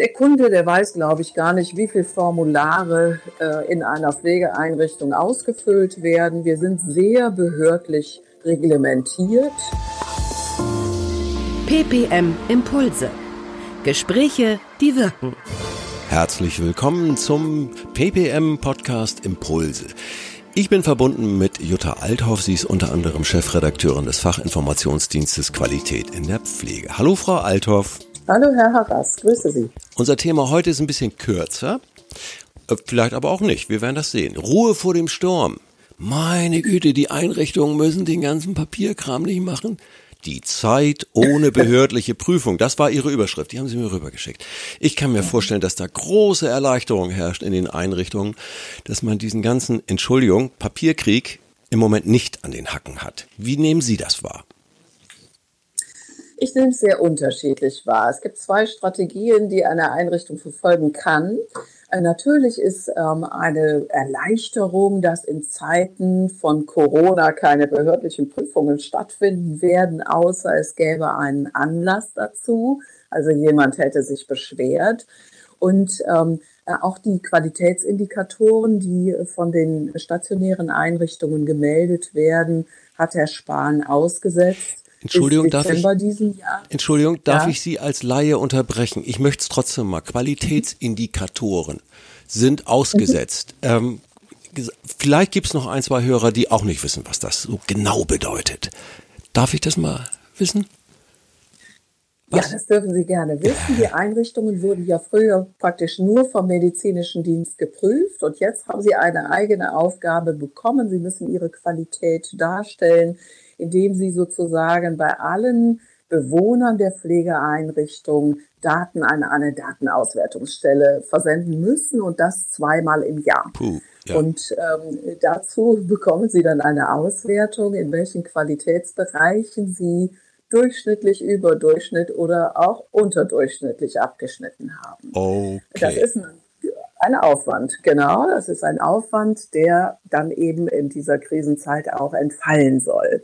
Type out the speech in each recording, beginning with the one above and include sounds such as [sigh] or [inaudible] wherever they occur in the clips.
der Kunde, der weiß, glaube ich, gar nicht, wie viele Formulare äh, in einer Pflegeeinrichtung ausgefüllt werden. Wir sind sehr behördlich reglementiert. PPM Impulse. Gespräche, die wirken. Herzlich willkommen zum PPM Podcast Impulse. Ich bin verbunden mit Jutta Althoff. Sie ist unter anderem Chefredakteurin des Fachinformationsdienstes Qualität in der Pflege. Hallo, Frau Althoff. Hallo, Herr Harras. Grüße Sie. Unser Thema heute ist ein bisschen kürzer. Äh, vielleicht aber auch nicht. Wir werden das sehen. Ruhe vor dem Sturm. Meine Güte, die Einrichtungen müssen den ganzen Papierkram nicht machen. Die Zeit ohne behördliche Prüfung. Das war Ihre Überschrift. Die haben Sie mir rübergeschickt. Ich kann mir vorstellen, dass da große Erleichterung herrscht in den Einrichtungen, dass man diesen ganzen, Entschuldigung, Papierkrieg im Moment nicht an den Hacken hat. Wie nehmen Sie das wahr? Ich nehme es sehr unterschiedlich wahr. Es gibt zwei Strategien, die eine Einrichtung verfolgen kann. Äh, natürlich ist ähm, eine Erleichterung, dass in Zeiten von Corona keine behördlichen Prüfungen stattfinden werden, außer es gäbe einen Anlass dazu. Also jemand hätte sich beschwert. Und ähm, äh, auch die Qualitätsindikatoren, die von den stationären Einrichtungen gemeldet werden, hat Herr Spahn ausgesetzt. Entschuldigung, darf ich, Entschuldigung, darf ja? ich Sie als Laie unterbrechen? Ich möchte es trotzdem mal. Qualitätsindikatoren sind ausgesetzt. [laughs] Ähm, vielleicht gibt es noch ein, zwei Hörer, die auch nicht wissen, was das so genau bedeutet. Darf ich das mal wissen? Was? Ja, das dürfen Sie gerne wissen. Die Einrichtungen wurden ja früher praktisch nur vom medizinischen Dienst geprüft und jetzt haben Sie eine eigene Aufgabe bekommen. Sie müssen Ihre Qualität darstellen indem sie sozusagen bei allen Bewohnern der Pflegeeinrichtung Daten an eine Datenauswertungsstelle versenden müssen und das zweimal im Jahr. Puh, ja. Und ähm, dazu bekommen Sie dann eine Auswertung, in welchen Qualitätsbereichen Sie durchschnittlich, überdurchschnitt oder auch unterdurchschnittlich abgeschnitten haben. Okay. Das ist ein, ein Aufwand, genau. Das ist ein Aufwand, der dann eben in dieser Krisenzeit auch entfallen soll.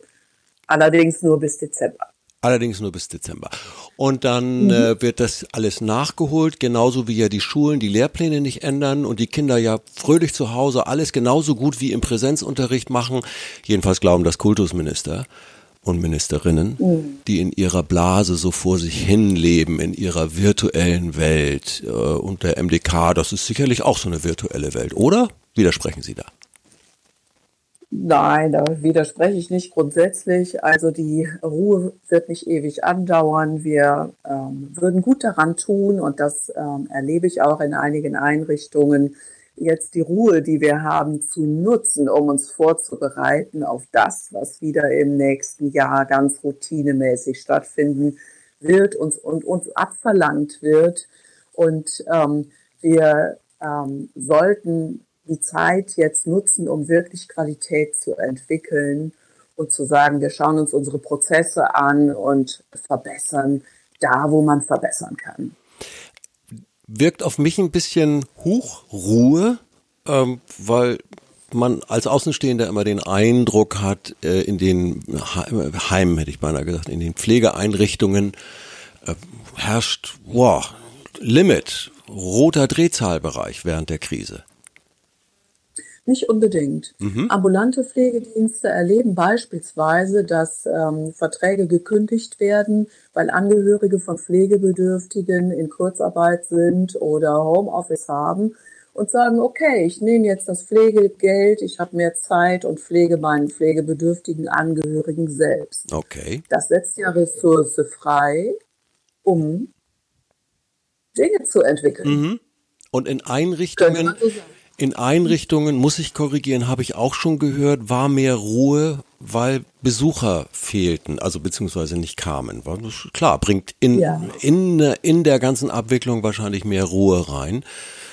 Allerdings nur bis Dezember. Allerdings nur bis Dezember. Und dann mhm. äh, wird das alles nachgeholt, genauso wie ja die Schulen die Lehrpläne nicht ändern und die Kinder ja fröhlich zu Hause alles genauso gut wie im Präsenzunterricht machen. Jedenfalls glauben das Kultusminister und Ministerinnen, mhm. die in ihrer Blase so vor sich hin leben, in ihrer virtuellen Welt. Äh, und der MDK, das ist sicherlich auch so eine virtuelle Welt, oder? Widersprechen Sie da? Nein, da widerspreche ich nicht grundsätzlich. Also die Ruhe wird nicht ewig andauern. Wir ähm, würden gut daran tun, und das ähm, erlebe ich auch in einigen Einrichtungen, jetzt die Ruhe, die wir haben, zu nutzen, um uns vorzubereiten auf das, was wieder im nächsten Jahr ganz routinemäßig stattfinden wird uns, und uns abverlangt wird. Und ähm, wir ähm, sollten die Zeit jetzt nutzen, um wirklich Qualität zu entwickeln und zu sagen, wir schauen uns unsere Prozesse an und verbessern da, wo man verbessern kann. Wirkt auf mich ein bisschen Hochruhe, ähm, weil man als Außenstehender immer den Eindruck hat, äh, in den Heimen, hätte ich beinahe gesagt, in den Pflegeeinrichtungen äh, herrscht wow, Limit, roter Drehzahlbereich während der Krise. Nicht unbedingt. Mhm. Ambulante Pflegedienste erleben beispielsweise, dass ähm, Verträge gekündigt werden, weil Angehörige von Pflegebedürftigen in Kurzarbeit sind oder Homeoffice haben und sagen, okay, ich nehme jetzt das Pflegegeld, ich habe mehr Zeit und pflege meinen pflegebedürftigen Angehörigen selbst. Okay. Das setzt ja Ressource frei, um Dinge zu entwickeln. Mhm. Und in Einrichtungen, so in Einrichtungen, muss ich korrigieren, habe ich auch schon gehört, war mehr Ruhe, weil Besucher fehlten, also beziehungsweise nicht kamen. Klar, bringt in, ja. in, in der ganzen Abwicklung wahrscheinlich mehr Ruhe rein.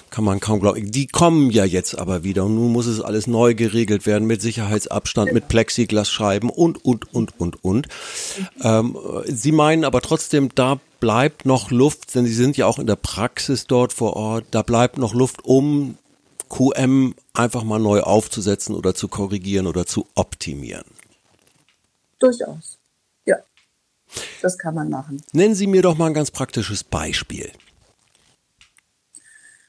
Kann man kaum glauben. Die kommen ja jetzt aber wieder und nun muss es alles neu geregelt werden mit Sicherheitsabstand, mit Plexiglasscheiben und, und, und, und, und. Ähm, Sie meinen aber trotzdem, da bleibt noch Luft, denn Sie sind ja auch in der Praxis dort vor Ort, da bleibt noch Luft, um QM einfach mal neu aufzusetzen oder zu korrigieren oder zu optimieren? Durchaus. Ja. Das kann man machen. Nennen Sie mir doch mal ein ganz praktisches Beispiel.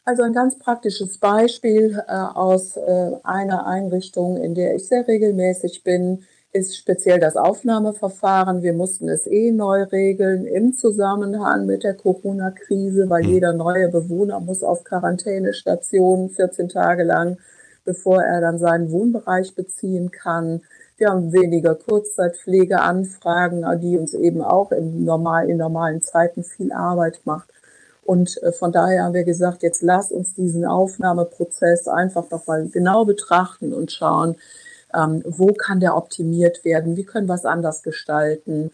Also ein ganz praktisches Beispiel äh, aus äh, einer Einrichtung, in der ich sehr regelmäßig bin, ist speziell das Aufnahmeverfahren. Wir mussten es eh neu regeln im Zusammenhang mit der Corona-Krise, weil mhm. jeder neue Bewohner muss auf Quarantänestation 14 Tage lang, bevor er dann seinen Wohnbereich beziehen kann. Wir haben weniger Kurzzeitpflegeanfragen, die uns eben auch im normal, in normalen Zeiten viel Arbeit macht. Und äh, von daher haben wir gesagt, jetzt lass uns diesen Aufnahmeprozess einfach nochmal genau betrachten und schauen, ähm, wo kann der optimiert werden, wie können wir es anders gestalten,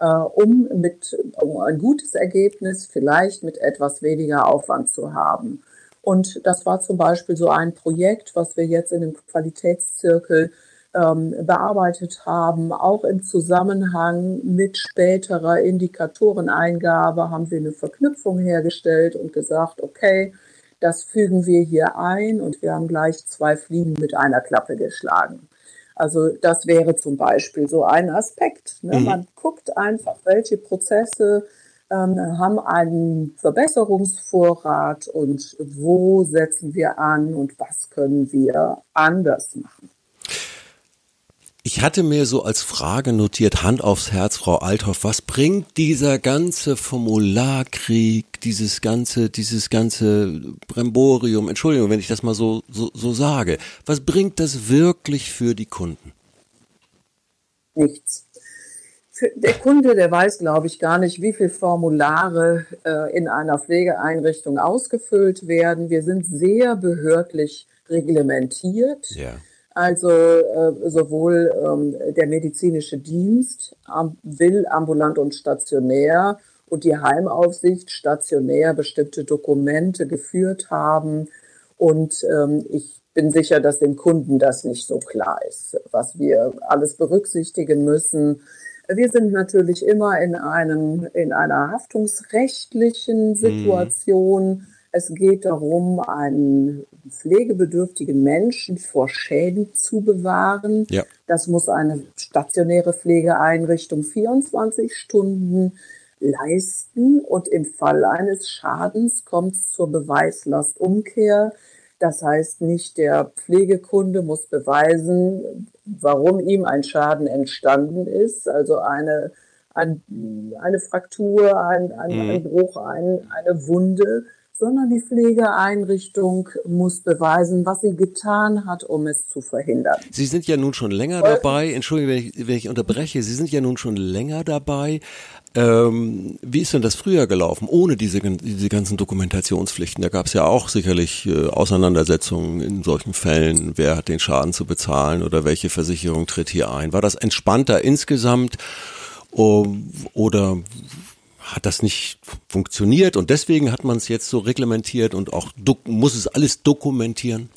äh, um mit um ein gutes Ergebnis vielleicht mit etwas weniger Aufwand zu haben. Und das war zum Beispiel so ein Projekt, was wir jetzt in dem Qualitätszirkel ähm, bearbeitet haben. Auch im Zusammenhang mit späterer Indikatoreneingabe haben wir eine Verknüpfung hergestellt und gesagt, okay, das fügen wir hier ein und wir haben gleich zwei Fliegen mit einer Klappe geschlagen. Also das wäre zum Beispiel so ein Aspekt. Ne? Mhm. Man guckt einfach, welche Prozesse ähm, haben einen Verbesserungsvorrat und wo setzen wir an und was können wir anders machen. Ich hatte mir so als Frage notiert, Hand aufs Herz, Frau Althoff, was bringt dieser ganze Formularkrieg, dieses ganze, dieses ganze Bremborium, Entschuldigung, wenn ich das mal so, so, so sage, was bringt das wirklich für die Kunden? Nichts. Für der Kunde, der weiß, glaube ich, gar nicht, wie viele Formulare äh, in einer Pflegeeinrichtung ausgefüllt werden. Wir sind sehr behördlich reglementiert. Ja. Also äh, sowohl ähm, der medizinische Dienst am, will ambulant und stationär und die Heimaufsicht stationär bestimmte Dokumente geführt haben. Und ähm, ich bin sicher, dass dem Kunden das nicht so klar ist, was wir alles berücksichtigen müssen. Wir sind natürlich immer in einem, in einer haftungsrechtlichen mhm. Situation. Mhm es geht darum, einen pflegebedürftigen Menschen vor Schäden zu bewahren. Ja. Das muss eine stationäre Pflegeeinrichtung 24 Stunden leisten und im Fall eines Schadens kommt es zur Beweislastumkehr. Das heißt, nicht der Pflegekunde muss beweisen, warum ihm ein Schaden entstanden ist, also eine, ein, eine Fraktur, ein, ein, mhm. ein Bruch, ein, eine Wunde, sondern die Pflegeeinrichtung muss beweisen, was sie getan hat, um es zu verhindern. Sie sind ja nun schon länger dabei, entschuldige, wenn ich, wenn ich unterbreche, Sie sind ja nun schon länger dabei. Ähm, wie ist denn das früher gelaufen, ohne diese, diese ganzen Dokumentationspflichten? Da gab es ja auch sicherlich äh, Auseinandersetzungen in solchen Fällen, wer hat den Schaden zu bezahlen oder welche Versicherung tritt hier ein. War das entspannter insgesamt oder hat das nicht funktioniert und deswegen hat man es jetzt so reglementiert und auch muss es alles dokumentieren?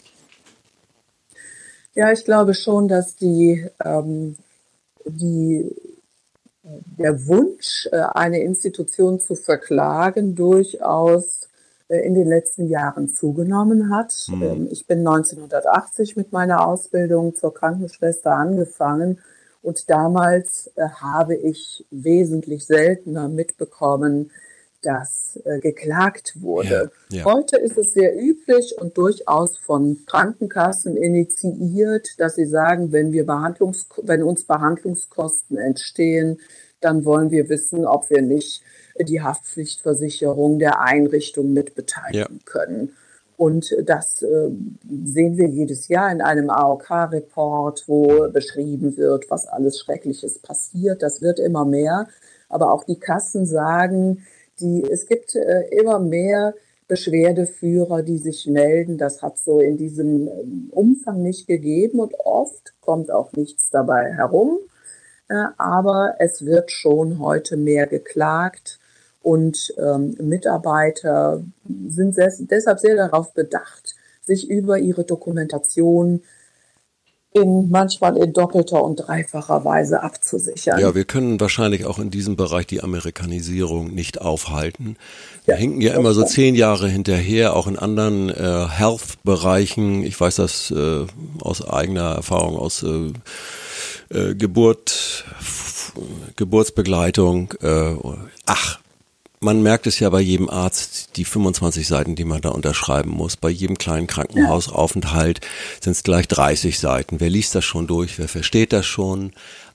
Ja, ich glaube schon, dass die, ähm, die, der Wunsch, äh, eine Institution zu verklagen, durchaus äh, in den letzten Jahren zugenommen hat. Mhm. ich bin 1980 mit meiner Ausbildung zur Krankenschwester angefangen und damals äh, habe ich wesentlich seltener mitbekommen, dass äh, geklagt wurde. Ja, ja. Heute ist es sehr üblich und durchaus von Krankenkassen initiiert, dass sie sagen, wenn wir Behandlungs wenn uns Behandlungskosten entstehen, dann wollen wir wissen, ob wir nicht die Haftpflichtversicherung der Einrichtung mitbeteiligen ja. können. Und das äh, sehen wir jedes Jahr in einem AOK-Report, wo beschrieben wird, was alles Schreckliches passiert. Das wird immer mehr. Aber auch die Kassen sagen, die, es gibt äh, immer mehr Beschwerdeführer, die sich melden. Das hat so in diesem ähm, Umfang nicht gegeben und oft kommt auch nichts dabei herum. Äh, aber es wird schon heute mehr geklagt und ähm, Mitarbeiter sind sehr, deshalb sehr darauf bedacht, sich über ihre Dokumentation in, manchmal in doppelter und dreifacher Weise abzusichern. Ja, wir können wahrscheinlich auch in diesem Bereich die Amerikanisierung nicht aufhalten. Wir ja, hinken ja immer so zehn Jahre hinterher, auch in anderen äh, Health-Bereichen. Ich weiß das äh, aus eigener Erfahrung, aus äh, äh, Geburt, Geburtsbegleitung. Äh, ach, man merkt es ja bei jedem Arzt, die 25 Seiten, die man da unterschreiben muss. Bei jedem kleinen Krankenhausaufenthalt sind es gleich 30 Seiten. Wer liest das schon durch? Wer versteht das schon?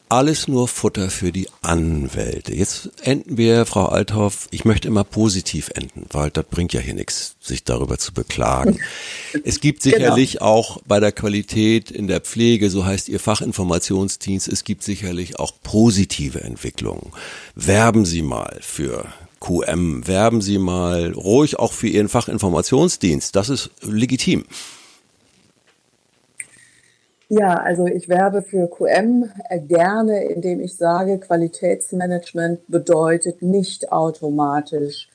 Alles nur Futter für die Anwälte. Jetzt enden wir, Frau Althoff, ich möchte immer positiv enden, weil das bringt ja hier nichts, sich darüber zu beklagen. [laughs] Es gibt sicherlich genau. auch bei der Qualität in der Pflege, so heißt Ihr Fachinformationsdienst, es gibt sicherlich auch positive Entwicklungen. Werben Sie mal für QM, werben Sie mal ruhig auch für Ihren Fachinformationsdienst. Das ist legitim. Ja, also ich werbe für QM äh, gerne, indem ich sage, Qualitätsmanagement bedeutet nicht automatisch,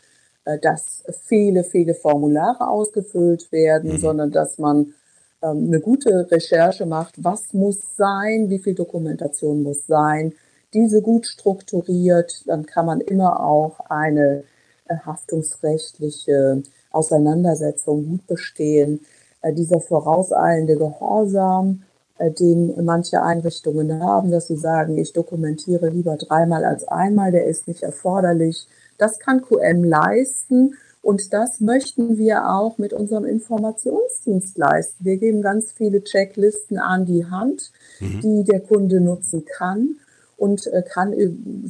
äh, dass viele, viele Formulare ausgefüllt werden, mhm. sondern dass man ähm, eine gute Recherche macht, was muss sein, wie viel Dokumentation muss sein, diese gut strukturiert, dann kann man immer auch eine äh, haftungsrechtliche Auseinandersetzung gut bestehen. Dieser vorauseilende Gehorsam, äh, den manche Einrichtungen haben, dass sie sagen, ich dokumentiere lieber dreimal als einmal, der ist nicht erforderlich. Das kann QM leisten und das möchten wir auch mit unserem Informationsdienst leisten. Wir geben ganz viele Checklisten an die Hand, mhm. die der Kunde nutzen kann und äh, kann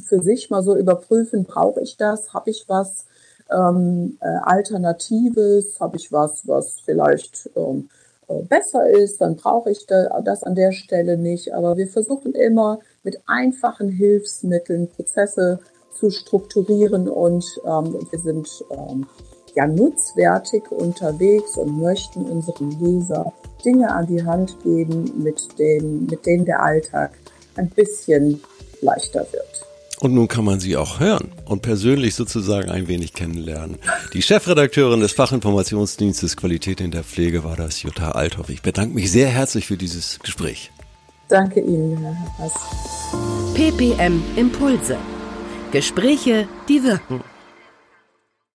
für sich mal so überprüfen, brauche ich das, habe ich was ähm, äh, Alternatives, habe ich was, was vielleicht ähm, äh, besser ist, dann brauche ich das an der Stelle nicht. Aber wir versuchen immer mit einfachen Hilfsmitteln Prozesse zu strukturieren und ähm, wir sind ähm, ja nutzwertig unterwegs und möchten unseren Leser Dinge an die Hand geben, mit denen, mit denen der Alltag ein bisschen leichter wird. Und nun kann man sie auch hören und persönlich sozusagen ein wenig kennenlernen. Die Chefredakteurin des Fachinformationsdienstes Qualität in der Pflege war das Jutta Althoff. Ich bedanke mich sehr herzlich für dieses Gespräch. Danke Ihnen, Herr Hass. PPM Impulse. Gespräche, die wirken.